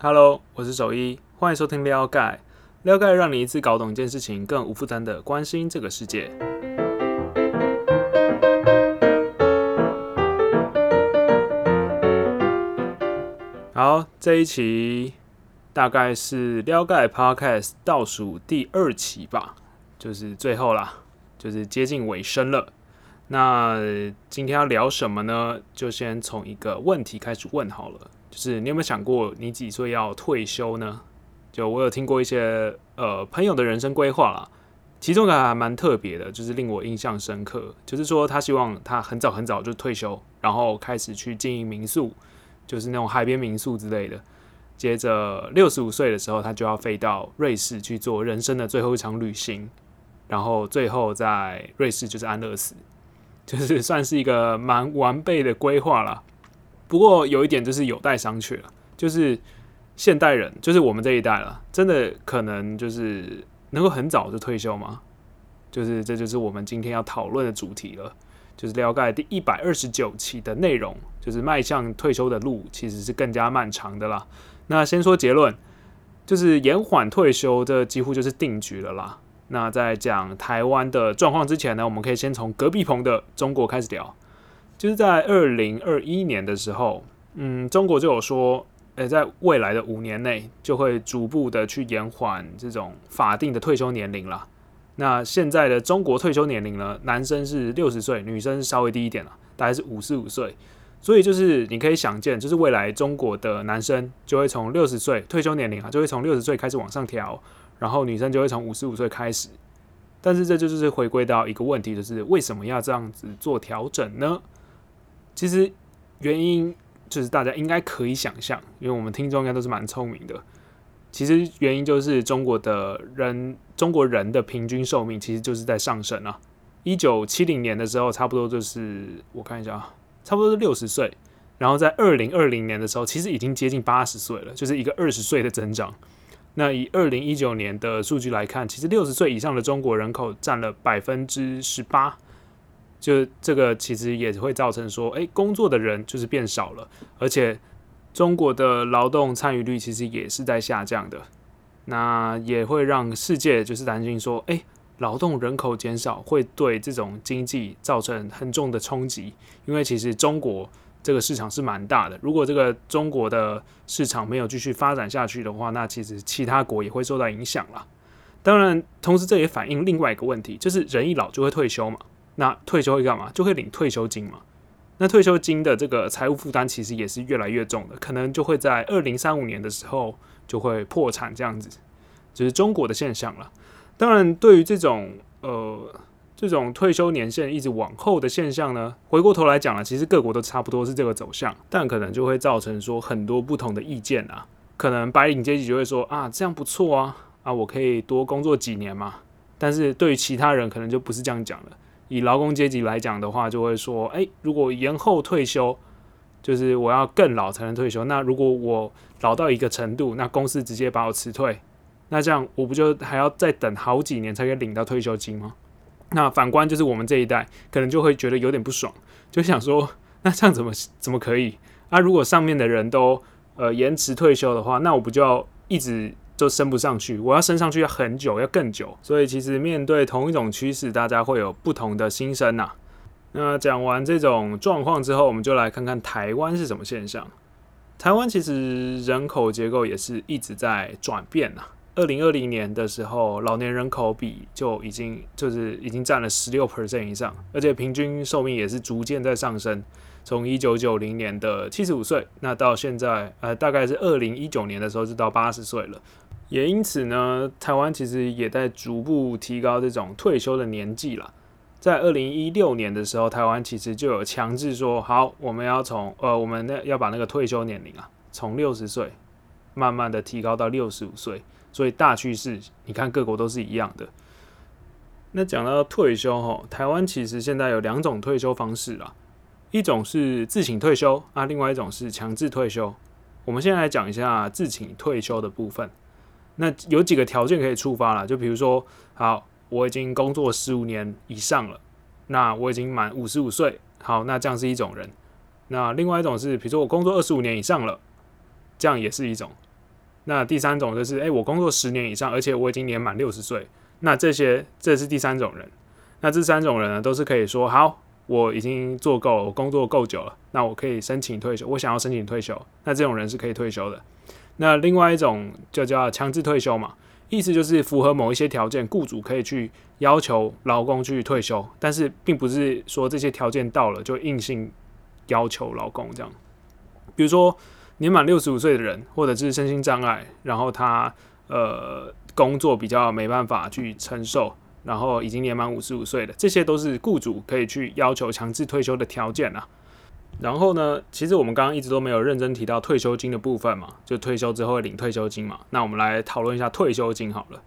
Hello，我是守一，欢迎收听撩盖。撩盖让你一次搞懂一件事情，更无负担的关心这个世界。好，这一期大概是撩盖 Podcast 倒数第二期吧，就是最后啦，就是接近尾声了。那今天要聊什么呢？就先从一个问题开始问好了，就是你有没有想过你几岁要退休呢？就我有听过一些呃朋友的人生规划啦，其中一个还蛮特别的，就是令我印象深刻，就是说他希望他很早很早就退休，然后开始去经营民宿。就是那种海边民宿之类的。接着六十五岁的时候，他就要飞到瑞士去做人生的最后一场旅行，然后最后在瑞士就是安乐死，就是算是一个蛮完备的规划了。不过有一点就是有待商榷了，就是现代人，就是我们这一代了，真的可能就是能够很早就退休吗？就是这就是我们今天要讨论的主题了。就是了解第一百二十九期的内容，就是迈向退休的路其实是更加漫长的啦。那先说结论，就是延缓退休，这几乎就是定局了啦。那在讲台湾的状况之前呢，我们可以先从隔壁棚的中国开始聊。就是在二零二一年的时候，嗯，中国就有说，诶，在未来的五年内就会逐步的去延缓这种法定的退休年龄了。那现在的中国退休年龄呢？男生是六十岁，女生稍微低一点了，大概是五十五岁。所以就是你可以想见，就是未来中国的男生就会从六十岁退休年龄啊，就会从六十岁开始往上调，然后女生就会从五十五岁开始。但是这就是回归到一个问题，就是为什么要这样子做调整呢？其实原因就是大家应该可以想象，因为我们听众应该都是蛮聪明的。其实原因就是中国的人，中国人的平均寿命其实就是在上升啊。一九七零年的时候，差不多就是我看一下啊，差不多是六十岁。然后在二零二零年的时候，其实已经接近八十岁了，就是一个二十岁的增长。那以二零一九年的数据来看，其实六十岁以上的中国人口占了百分之十八。就这个其实也会造成说，哎，工作的人就是变少了，而且。中国的劳动参与率其实也是在下降的，那也会让世界就是担心说，哎，劳动人口减少会对这种经济造成很重的冲击，因为其实中国这个市场是蛮大的，如果这个中国的市场没有继续发展下去的话，那其实其他国也会受到影响了。当然，同时这也反映另外一个问题，就是人一老就会退休嘛，那退休会干嘛？就会领退休金嘛。那退休金的这个财务负担其实也是越来越重的，可能就会在二零三五年的时候就会破产这样子，就是中国的现象了。当然，对于这种呃这种退休年限一直往后的现象呢，回过头来讲了，其实各国都差不多是这个走向，但可能就会造成说很多不同的意见啊。可能白领阶级就会说啊，这样不错啊，啊我可以多工作几年嘛。但是对于其他人，可能就不是这样讲了。以劳工阶级来讲的话，就会说：哎，如果延后退休，就是我要更老才能退休。那如果我老到一个程度，那公司直接把我辞退，那这样我不就还要再等好几年才可以领到退休金吗？那反观就是我们这一代，可能就会觉得有点不爽，就想说：那这样怎么怎么可以？啊，如果上面的人都呃延迟退休的话，那我不就要一直？就升不上去，我要升上去要很久，要更久。所以其实面对同一种趋势，大家会有不同的心声呐。那讲完这种状况之后，我们就来看看台湾是什么现象。台湾其实人口结构也是一直在转变呐。二零二零年的时候，老年人口比就已经就是已经占了十六 percent 以上，而且平均寿命也是逐渐在上升。从一九九零年的七十五岁，那到现在呃大概是二零一九年的时候就到八十岁了。也因此呢，台湾其实也在逐步提高这种退休的年纪了。在二零一六年的时候，台湾其实就有强制说，好，我们要从呃，我们那要把那个退休年龄啊，从六十岁慢慢的提高到六十五岁。所以大趋势，你看各国都是一样的。那讲到退休哈，台湾其实现在有两种退休方式啦，一种是自请退休啊，另外一种是强制退休。我们现在来讲一下自请退休的部分。那有几个条件可以触发了，就比如说，好，我已经工作十五年以上了，那我已经满五十五岁，好，那这样是一种人。那另外一种是，比如说我工作二十五年以上了，这样也是一种。那第三种就是，诶，我工作十年以上，而且我已经年满六十岁。那这些，这是第三种人。那这三种人呢，都是可以说，好，我已经做够，我工作够久了，那我可以申请退休。我想要申请退休，那这种人是可以退休的。那另外一种就叫强制退休嘛，意思就是符合某一些条件，雇主可以去要求劳工去退休，但是并不是说这些条件到了就硬性要求劳工这样。比如说年满六十五岁的人，或者是身心障碍，然后他呃工作比较没办法去承受，然后已经年满五十五岁的，这些都是雇主可以去要求强制退休的条件啊。然后呢，其实我们刚刚一直都没有认真提到退休金的部分嘛，就退休之后会领退休金嘛。那我们来讨论一下退休金好了。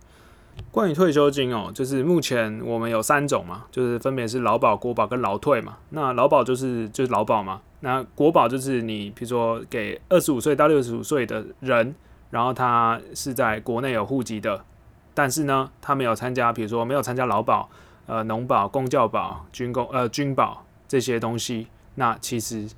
关于退休金哦，就是目前我们有三种嘛，就是分别是劳保、国保跟劳退嘛。那劳保就是就是劳保嘛，那国保就是你比如说给二十五岁到六十五岁的人，然后他是在国内有户籍的，但是呢他没有参加，比如说没有参加劳保、呃农保、公教保、军工呃军保这些东西。那其实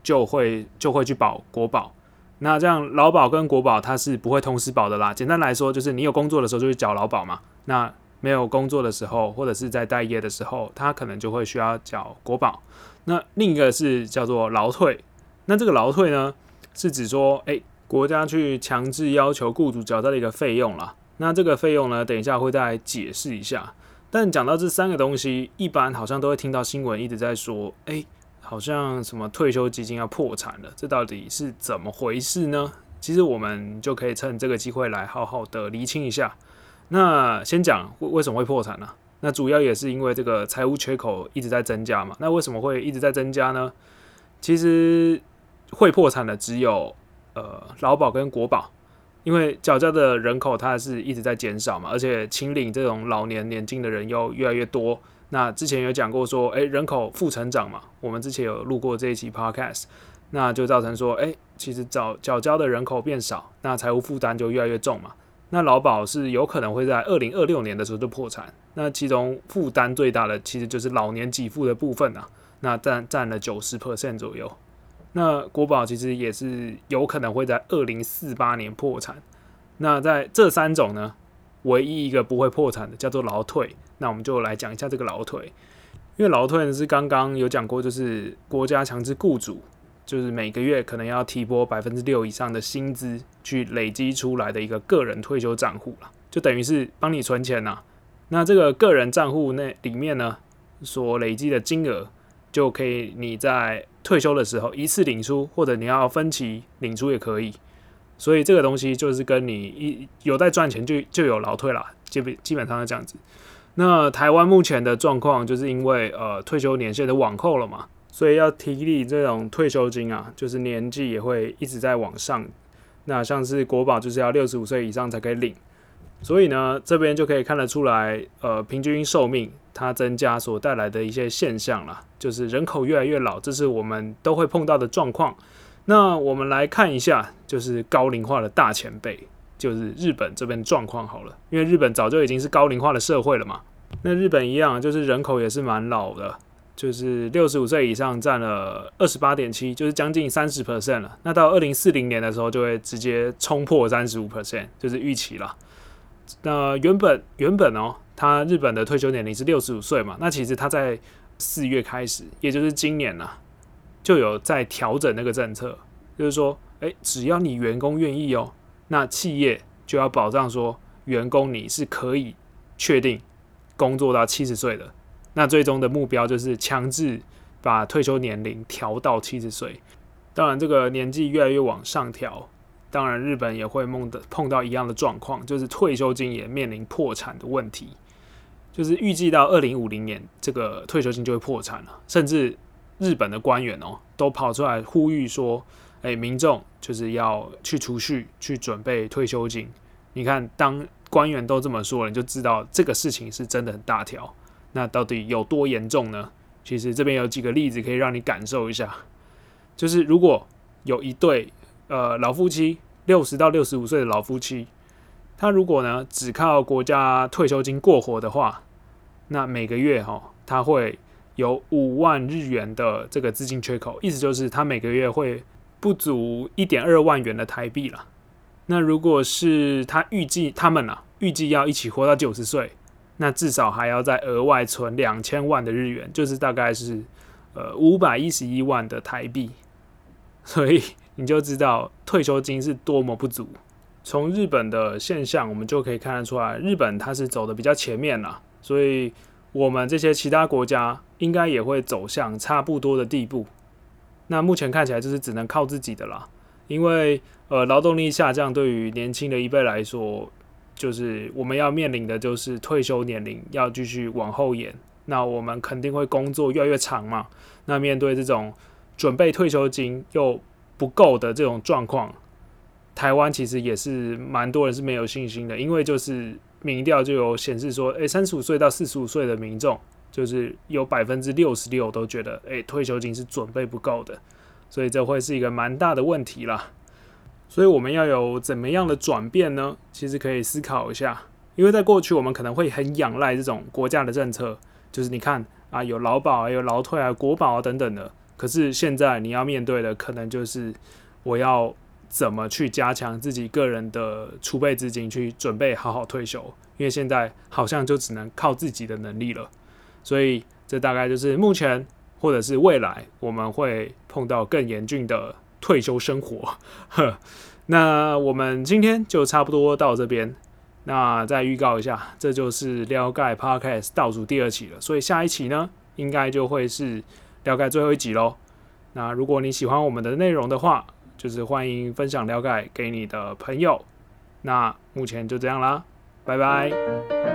就会就会去保国保，那这样劳保跟国保它是不会同时保的啦。简单来说，就是你有工作的时候就会缴劳保嘛，那没有工作的时候或者是在待业的时候，他可能就会需要缴国保。那另一个是叫做劳退，那这个劳退呢是指说，哎，国家去强制要求雇主缴的一个费用啦。那这个费用呢，等一下会再解释一下。但讲到这三个东西，一般好像都会听到新闻一直在说，哎。好像什么退休基金要破产了，这到底是怎么回事呢？其实我们就可以趁这个机会来好好的厘清一下。那先讲为为什么会破产呢？那主要也是因为这个财务缺口一直在增加嘛。那为什么会一直在增加呢？其实会破产的只有呃劳保跟国保，因为缴交的人口它是一直在减少嘛，而且清领这种老年年金的人又越来越多。那之前有讲过说，诶，人口负成长嘛，我们之前有录过这一期 podcast，那就造成说，诶，其实缴缴交的人口变少，那财务负担就越来越重嘛。那劳保是有可能会在二零二六年的时候就破产，那其中负担最大的其实就是老年给付的部分啊，那占占了九十 percent 左右。那国保其实也是有可能会在二零四八年破产。那在这三种呢，唯一一个不会破产的叫做劳退。那我们就来讲一下这个劳退，因为劳退呢是刚刚有讲过，就是国家强制雇主，就是每个月可能要提拨百分之六以上的薪资去累积出来的一个个人退休账户了，就等于是帮你存钱呐。那这个个人账户那里面呢，所累积的金额就可以你在退休的时候一次领出，或者你要分期领出也可以。所以这个东西就是跟你一有在赚钱就就有劳退啦，基本基本上是这样子。那台湾目前的状况，就是因为呃退休年限的往后了嘛，所以要提领这种退休金啊，就是年纪也会一直在往上。那像是国保就是要六十五岁以上才可以领，所以呢这边就可以看得出来，呃平均寿命它增加所带来的一些现象啦，就是人口越来越老，这是我们都会碰到的状况。那我们来看一下，就是高龄化的大前辈。就是日本这边状况好了，因为日本早就已经是高龄化的社会了嘛。那日本一样，就是人口也是蛮老的，就是六十五岁以上占了二十八点七，就是将近三十 percent 了。那到二零四零年的时候，就会直接冲破三十五 percent，就是预期了。那原本原本哦，他日本的退休年龄是六十五岁嘛，那其实他在四月开始，也就是今年呐，就有在调整那个政策，就是说，哎，只要你员工愿意哦。那企业就要保障说，员工你是可以确定工作到七十岁的。那最终的目标就是强制把退休年龄调到七十岁。当然，这个年纪越来越往上调，当然日本也会梦的碰到一样的状况，就是退休金也面临破产的问题。就是预计到二零五零年，这个退休金就会破产了。甚至日本的官员哦，都跑出来呼吁说。哎，民众就是要去储蓄，去准备退休金。你看，当官员都这么说了，你就知道这个事情是真的很大条。那到底有多严重呢？其实这边有几个例子可以让你感受一下。就是如果有一对呃老夫妻，六十到六十五岁的老夫妻，他如果呢只靠国家退休金过活的话，那每个月哈他会有五万日元的这个资金缺口，意思就是他每个月会。不足一点二万元的台币了，那如果是他预计他们啊，预计要一起活到九十岁，那至少还要再额外存两千万的日元，就是大概是呃五百一十一万的台币。所以你就知道退休金是多么不足。从日本的现象，我们就可以看得出来，日本它是走的比较前面了，所以我们这些其他国家应该也会走向差不多的地步。那目前看起来就是只能靠自己的啦，因为呃劳动力下降，对于年轻的一辈来说，就是我们要面临的就是退休年龄要继续往后延，那我们肯定会工作越来越长嘛。那面对这种准备退休金又不够的这种状况。台湾其实也是蛮多人是没有信心的，因为就是民调就有显示说，诶，三十五岁到四十五岁的民众，就是有百分之六十六都觉得，诶，退休金是准备不够的，所以这会是一个蛮大的问题啦。所以我们要有怎么样的转变呢？其实可以思考一下，因为在过去我们可能会很仰赖这种国家的政策，就是你看啊，有劳保啊、有劳退啊、国保啊等等的，可是现在你要面对的可能就是我要。怎么去加强自己个人的储备资金，去准备好好退休？因为现在好像就只能靠自己的能力了，所以这大概就是目前或者是未来我们会碰到更严峻的退休生活。呵，那我们今天就差不多到这边。那再预告一下，这就是撩盖 Podcast 倒数第二期了，所以下一期呢，应该就会是撩盖最后一集喽。那如果你喜欢我们的内容的话，就是欢迎分享撩盖给你的朋友，那目前就这样啦，拜拜。